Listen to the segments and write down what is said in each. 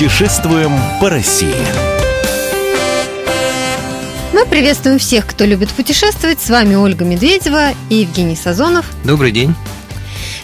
Путешествуем по России. Мы приветствуем всех, кто любит путешествовать. С вами Ольга Медведева и Евгений Сазонов. Добрый день.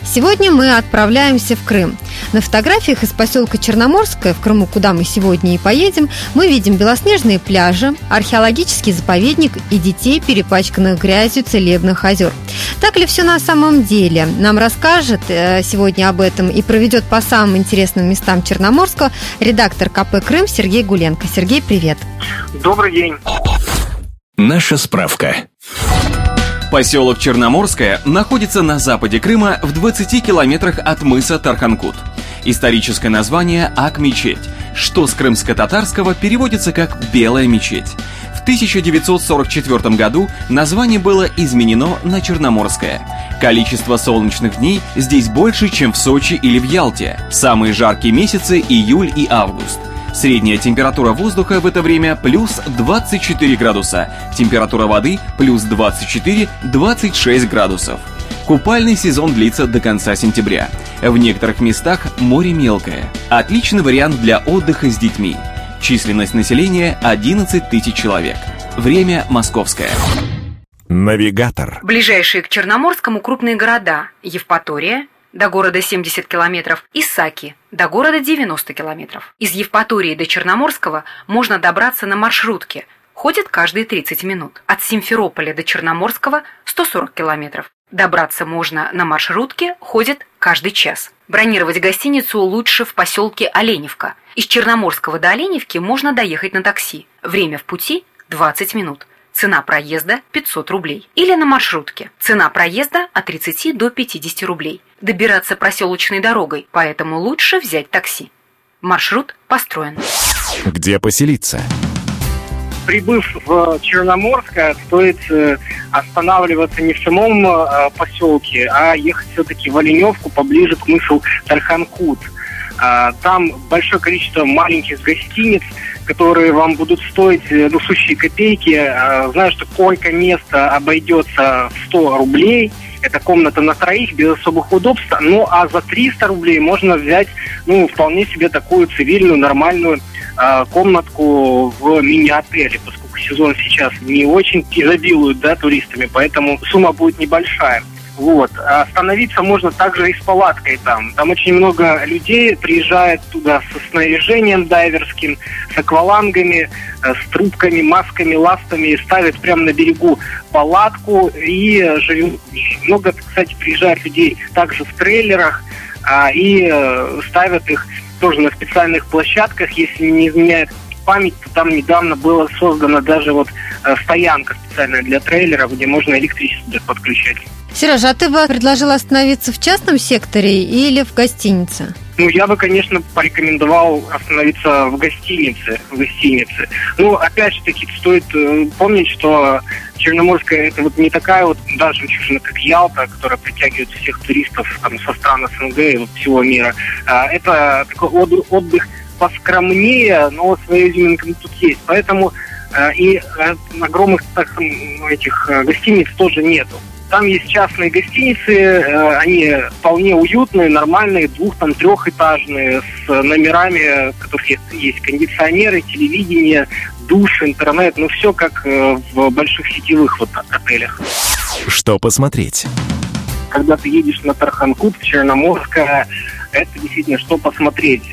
Сегодня мы отправляемся в Крым. На фотографиях из поселка Черноморское, в Крыму, куда мы сегодня и поедем, мы видим белоснежные пляжи, археологический заповедник и детей, перепачканных грязью целебных озер. Так ли все на самом деле? Нам расскажет э, сегодня об этом и проведет по самым интересным местам Черноморского редактор КП «Крым» Сергей Гуленко. Сергей, привет. Добрый день. Наша справка. Поселок Черноморское находится на западе Крыма в 20 километрах от мыса Тарханкут. Историческое название Ак-мечеть, что с крымско-татарского переводится как «белая мечеть». В 1944 году название было изменено на Черноморское. Количество солнечных дней здесь больше, чем в Сочи или в Ялте. Самые жаркие месяцы – июль и август – Средняя температура воздуха в это время плюс 24 градуса, температура воды плюс 24-26 градусов. Купальный сезон длится до конца сентября. В некоторых местах море мелкое. Отличный вариант для отдыха с детьми. Численность населения 11 тысяч человек. Время московское. Навигатор. Ближайшие к Черноморскому крупные города – Евпатория, до города 70 километров, и Саки до города 90 километров. Из Евпатории до Черноморского можно добраться на маршрутке, ходит каждые 30 минут. От Симферополя до Черноморского 140 километров. Добраться можно на маршрутке, ходит каждый час. Бронировать гостиницу лучше в поселке Оленевка. Из Черноморского до Оленевки можно доехать на такси. Время в пути 20 минут. Цена проезда 500 рублей. Или на маршрутке. Цена проезда от 30 до 50 рублей. Добираться проселочной дорогой, поэтому лучше взять такси. Маршрут построен. Где поселиться? Прибыв в Черноморское, стоит э, останавливаться не в самом э, поселке, а ехать все-таки в Оленевку, поближе к мысу Тарханкут. А, там большое количество маленьких гостиниц, которые вам будут стоить э, ну, сущие копейки. А, знаю, что койко-место обойдется в 100 рублей. Это комната на троих без особых удобств. Ну, а за 300 рублей можно взять, ну, вполне себе такую цивильную, нормальную э, комнатку в мини-отеле, поскольку сезон сейчас не очень изобилует, да, туристами, поэтому сумма будет небольшая. Вот. А остановиться можно также и с палаткой там. Там очень много людей приезжает туда со снаряжением дайверским, с аквалангами, э, с трубками, масками, ластами, и ставят прямо на берегу палатку и живут. Много, кстати, приезжает людей также в трейлерах а, и э, ставят их тоже на специальных площадках, если не изменяет память, то там недавно была создана даже вот э, стоянка специальная для трейлеров, где можно электричество подключать. Сережа, а ты бы предложил остановиться в частном секторе или в гостинице? Ну, я бы, конечно, порекомендовал остановиться в гостинице. В гостинице. Ну, опять же таки, стоит э, помнить, что Черноморская это вот не такая вот даже жемчужина, как Ялта, которая притягивает всех туристов там, со стран СНГ и вот всего мира. А, это такой отдых поскромнее, но своя изюминка тут есть. Поэтому э, и э, огромных так, этих э, гостиниц тоже нету. Там есть частные гостиницы, они вполне уютные, нормальные, двух там трехэтажные, с номерами, в которых есть, есть кондиционеры, телевидение, душ, интернет, ну все как в больших сетевых вот отелях. Что посмотреть? Когда ты едешь на Тарханкут, в Черноморское, это действительно что посмотреть.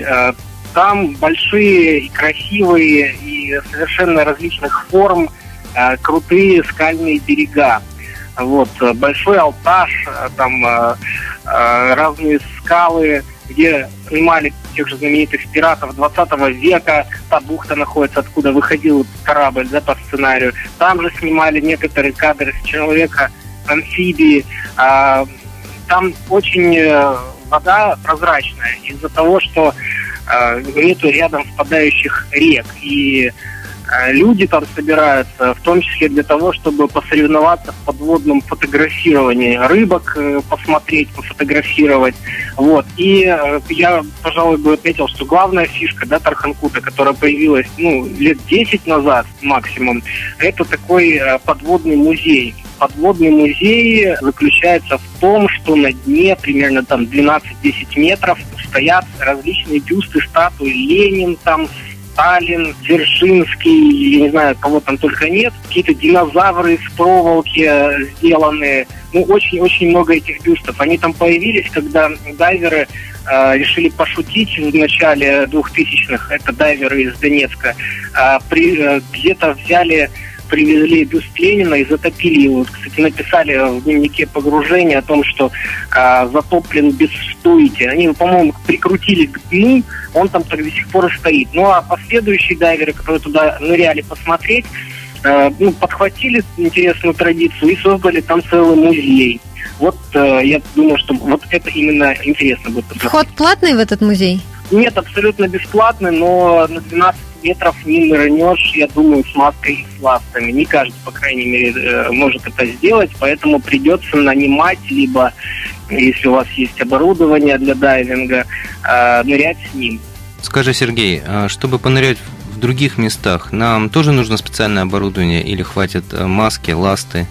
Э, там большие и красивые и совершенно различных форм крутые скальные берега. Вот, э, большой алтаж, э, там э, разные скалы, где снимали тех же знаменитых пиратов 20 века. Та бухта находится, откуда выходил корабль, да, по сценарию. Там же снимали некоторые кадры с человека, амфибии. А, там очень вода прозрачная из-за того, что нету рядом впадающих рек. И Э, люди там собираются, в том числе для того, чтобы посоревноваться в подводном фотографировании, рыбок э, посмотреть, пофотографировать. Вот. И э, я, пожалуй, бы отметил, что главная фишка да, Тарханкута, которая появилась ну, лет 10 назад максимум, это такой подводный музей подводный музей заключается в том, что на дне примерно там 12-10 метров стоят различные бюсты, статуи Ленин, там Сталин, Дзержинский, я не знаю, кого там только нет. Какие-то динозавры из проволоки сделаны. Ну, очень-очень много этих бюстов. Они там появились, когда дайверы э, решили пошутить в начале 2000-х. Это дайверы из Донецка. Э, при, э, где-то взяли привезли бюст Ленина и затопили его. Кстати, написали в дневнике погружения о том, что э, затоплен без стойки. Они, по-моему, прикрутили к дну, он там так до сих пор и стоит. Ну а последующие дайверы, которые туда ныряли посмотреть, э, ну, подхватили интересную традицию и создали там целый музей. Вот э, я думаю, что вот это именно интересно будет. Вход платный в этот музей? Нет, абсолютно бесплатный, но на 12 метров не нырнешь, я думаю, с маской и с ластами. Не каждый, по крайней мере, э, может это сделать, поэтому придется нанимать, либо, если у вас есть оборудование для дайвинга, э, нырять с ним. Скажи, Сергей, а чтобы понырять в других местах, нам тоже нужно специальное оборудование или хватит э, маски, ласты?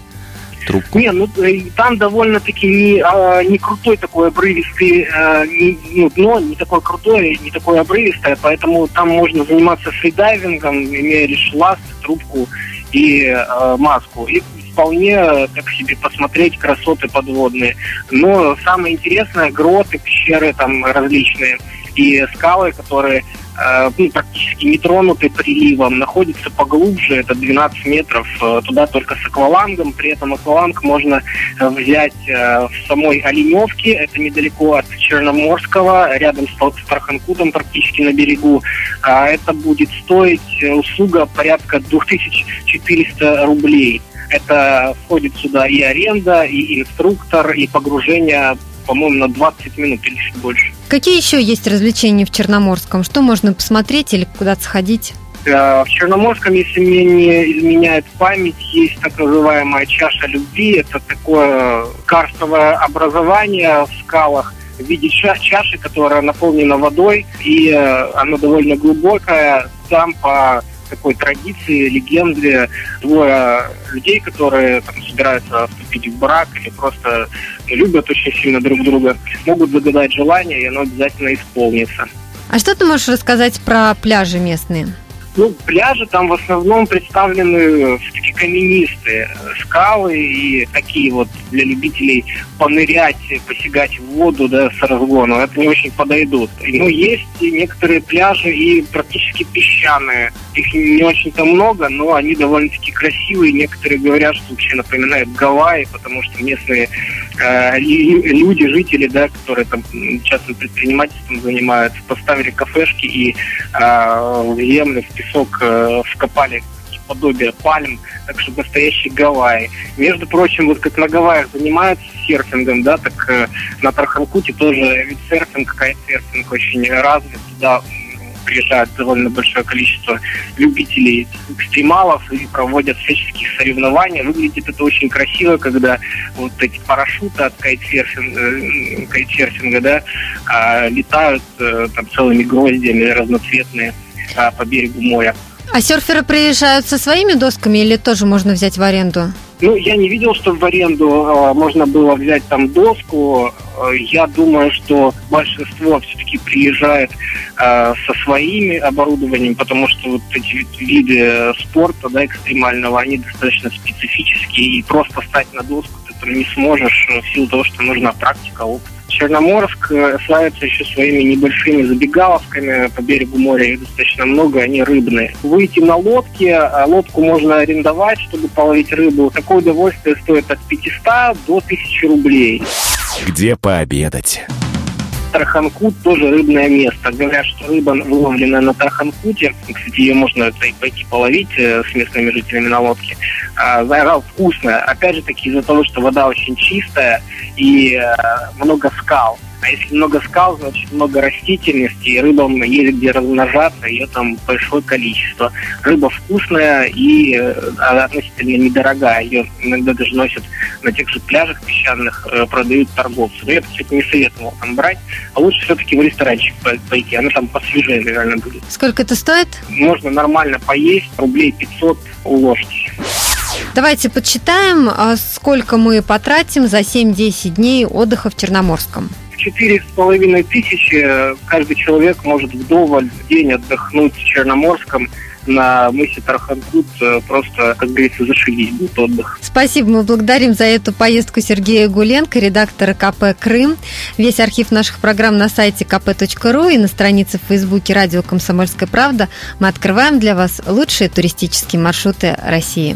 Трубку? Не, ну там довольно-таки не, а, не крутой такой обрывистый, а, не, ну, дно не такое крутое, не такое обрывистое, поэтому там можно заниматься фридайвингом, имея лишь ласт, трубку и а, маску. И вполне так себе посмотреть красоты подводные. Но самое интересное, гроты, пещеры там различные и скалы, которые Э, ну, практически не тронуты приливом, находится поглубже, это 12 метров, э, туда только с аквалангом, при этом акваланг можно э, взять в самой Оленевке, это недалеко от Черноморского, рядом с Тарханкутом практически на берегу. А это будет стоить услуга порядка 2400 рублей. Это входит сюда и аренда, и инструктор, и погружение по-моему, на 20 минут или чуть больше. Какие еще есть развлечения в Черноморском? Что можно посмотреть или куда-то сходить? В Черноморском, если мне не изменяет память, есть так называемая чаша любви. Это такое карстовое образование в скалах в виде чаши, которая наполнена водой, и э, она довольно глубокая. Там по такой традиции, легенды, двое людей, которые там, собираются вступить в брак или просто любят очень сильно друг друга, могут загадать желание, и оно обязательно исполнится. А что ты можешь рассказать про пляжи местные? Ну, пляжи там в основном представлены все-таки каменистые скалы и такие вот для любителей понырять, посягать в воду, да, с разгону. Это не очень подойдут. Ну, есть некоторые пляжи и практически песчаные. Их не очень-то много, но они довольно-таки красивые. Некоторые говорят, что вообще напоминают Гавайи, потому что местные э, люди, жители, да, которые там частным предпринимательством занимаются, поставили кафешки и э, в землю, песок э, вкопали подобие пальм, так что настоящий Гавайи. Между прочим, вот как на Гавайях занимаются серфингом, да, так э, на Тарханкуте тоже вид серфинг, кайт-серфинг очень развит. Туда приезжает довольно большое количество любителей экстремалов и проводят всяческие соревнования. Выглядит это очень красиво, когда вот эти парашюты от кайтсерфинга, э, кайтсерфинга да, а, летают э, там целыми гроздями разноцветные а, по берегу моря. А серферы приезжают со своими досками или тоже можно взять в аренду? Ну, я не видел, что в аренду э, можно было взять там доску. Э, я думаю, что большинство все-таки приезжает э, со своими оборудованием, потому что вот эти виды спорта, да, экстремального, они достаточно специфические, и просто стать на доску ты там не сможешь э, в силу того, что нужна практика, опыт. Черноморск э, славится еще своими небольшими забегаловками по берегу моря, их достаточно много, они рыбные. Выйти на лодке, а лодку можно арендовать, чтобы половить рыбу. Такое удовольствие стоит от 500 до 1000 рублей. Где пообедать? Тарханкут тоже рыбное место. Говорят, что рыба выловленная на Тарханкуте, кстати, ее можно пойти половить э, с местными жителями на лодке, а, вкусная. Опять же таки из-за того, что вода очень чистая и э, много скал. А если много скал, значит много растительности, и рыбам есть где размножаться, ее там большое количество. Рыба вкусная и э, относительно недорогая. Ее иногда даже носят на тех же пляжах песчаных, э, продают торговцы. Но я бы, кстати, не советовал там брать. А лучше все-таки в ресторанчик пойти, она там посвежее, наверное, будет. Сколько это стоит? Можно нормально поесть, рублей 500 уложить. Давайте подсчитаем, а, сколько мы потратим за 7-10 дней отдыха в Черноморском. Четыре с половиной тысячи каждый человек может вдоволь в день отдохнуть в Черноморском на мысе Тарханкут э, просто, как говорится, зашибись будет отдых. Спасибо, мы благодарим за эту поездку Сергея Гуленко, редактора КП «Крым». Весь архив наших программ на сайте kp.ru и на странице в Фейсбуке «Радио Комсомольская правда» мы открываем для вас лучшие туристические маршруты России.